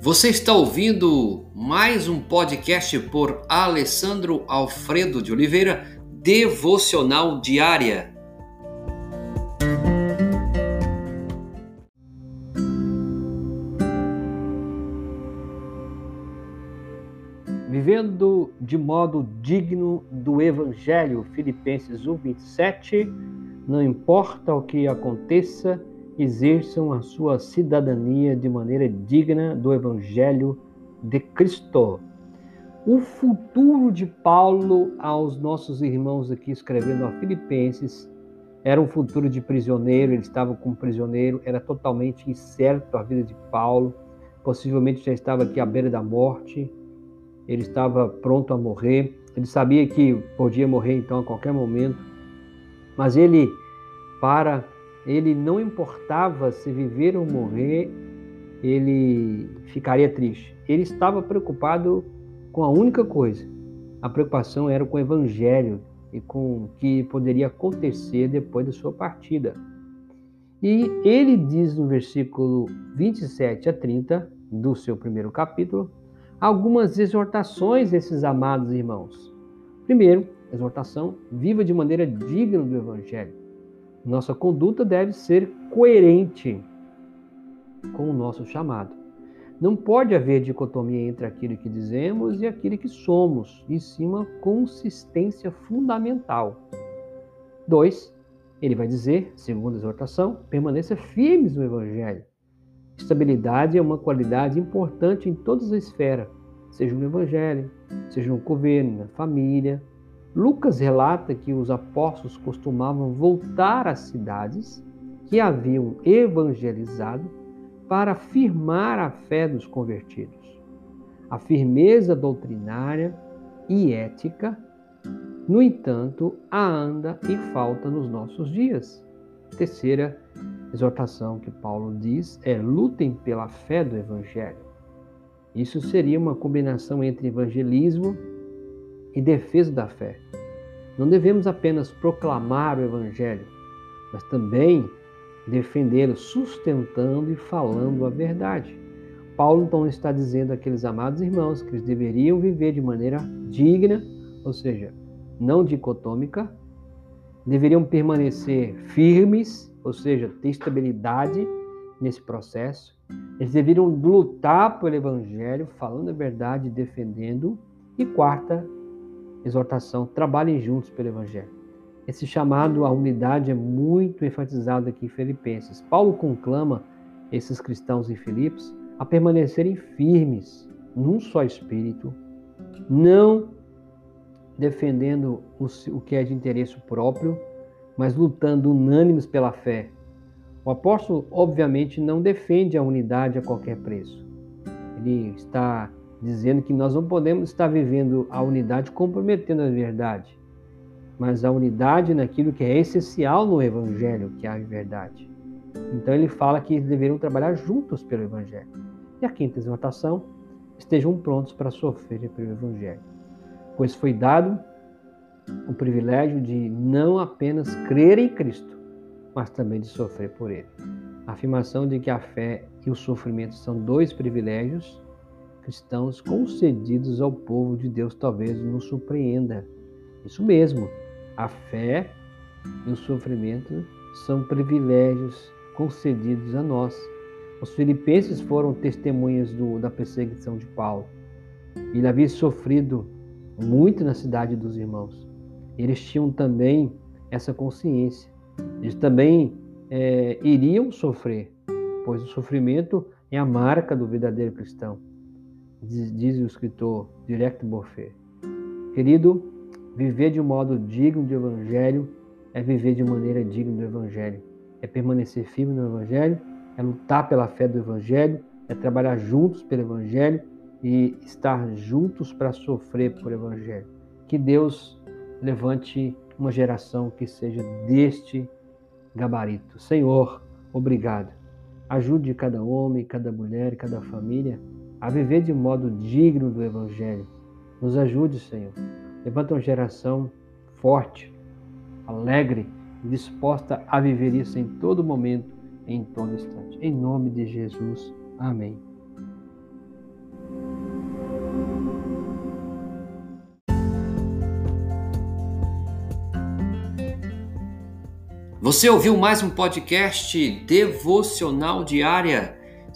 Você está ouvindo mais um podcast por Alessandro Alfredo de Oliveira, Devocional Diária. Vivendo de modo digno do Evangelho, Filipenses 1, 27, não importa o que aconteça, exerçam a sua cidadania de maneira digna do Evangelho de Cristo. O futuro de Paulo aos nossos irmãos aqui escrevendo a Filipenses era um futuro de prisioneiro, ele estava como prisioneiro, era totalmente incerto a vida de Paulo, possivelmente já estava aqui à beira da morte, ele estava pronto a morrer, ele sabia que podia morrer então a qualquer momento, mas ele, para ele não importava se viver ou morrer, ele ficaria triste. Ele estava preocupado com a única coisa. A preocupação era com o evangelho e com o que poderia acontecer depois da sua partida. E ele diz no versículo 27 a 30 do seu primeiro capítulo algumas exortações desses amados irmãos. Primeiro, exortação: viva de maneira digna do evangelho. Nossa conduta deve ser coerente com o nosso chamado. Não pode haver dicotomia entre aquilo que dizemos e aquilo que somos, e sim uma consistência fundamental. Dois, ele vai dizer, segundo a exortação, permaneça firmes no Evangelho. Estabilidade é uma qualidade importante em todas as esferas, seja no Evangelho, seja no governo, na família, Lucas relata que os apóstolos costumavam voltar às cidades que haviam evangelizado para afirmar a fé dos convertidos. A firmeza doutrinária e ética, no entanto, anda e falta nos nossos dias. Terceira exortação que Paulo diz é: lutem pela fé do Evangelho. Isso seria uma combinação entre evangelismo e defesa da fé. Não devemos apenas proclamar o Evangelho, mas também defendê-lo, sustentando e falando a verdade. Paulo então está dizendo àqueles amados irmãos que eles deveriam viver de maneira digna, ou seja, não dicotômica, deveriam permanecer firmes, ou seja, ter estabilidade nesse processo. Eles deveriam lutar pelo Evangelho, falando a verdade, defendendo. E quarta, exortação, trabalhem juntos pelo Evangelho. Esse chamado à unidade é muito enfatizado aqui em Filipenses. Paulo conclama esses cristãos em Filipos a permanecerem firmes num só espírito, não defendendo o que é de interesse próprio, mas lutando unânimes pela fé. O apóstolo, obviamente, não defende a unidade a qualquer preço. Ele está dizendo que nós não podemos estar vivendo a unidade comprometendo a verdade, mas a unidade naquilo que é essencial no Evangelho, que é a verdade. Então ele fala que eles deveriam trabalhar juntos pelo Evangelho. E a quinta exortação, estejam prontos para sofrer pelo Evangelho, pois foi dado o privilégio de não apenas crer em Cristo, mas também de sofrer por Ele. A afirmação de que a fé e o sofrimento são dois privilégios cristãos concedidos ao povo de Deus talvez nos surpreenda. Isso mesmo, a fé e o sofrimento são privilégios concedidos a nós. Os filipenses foram testemunhas do, da perseguição de Paulo. Ele havia sofrido muito na cidade dos irmãos. Eles tinham também essa consciência. Eles também é, iriam sofrer, pois o sofrimento é a marca do verdadeiro cristão diz, o escritor Direct Morfé. Querido, viver de um modo digno do Evangelho é viver de maneira digna do Evangelho. É permanecer firme no Evangelho, é lutar pela fé do Evangelho, é trabalhar juntos pelo Evangelho e estar juntos para sofrer por Evangelho. Que Deus levante uma geração que seja deste gabarito. Senhor, obrigado. Ajude cada homem, cada mulher, cada família a viver de modo digno do Evangelho. Nos ajude, Senhor. Levanta uma geração forte, alegre, disposta a viver isso em todo momento, em todo instante. Em nome de Jesus. Amém. Você ouviu mais um podcast devocional diária?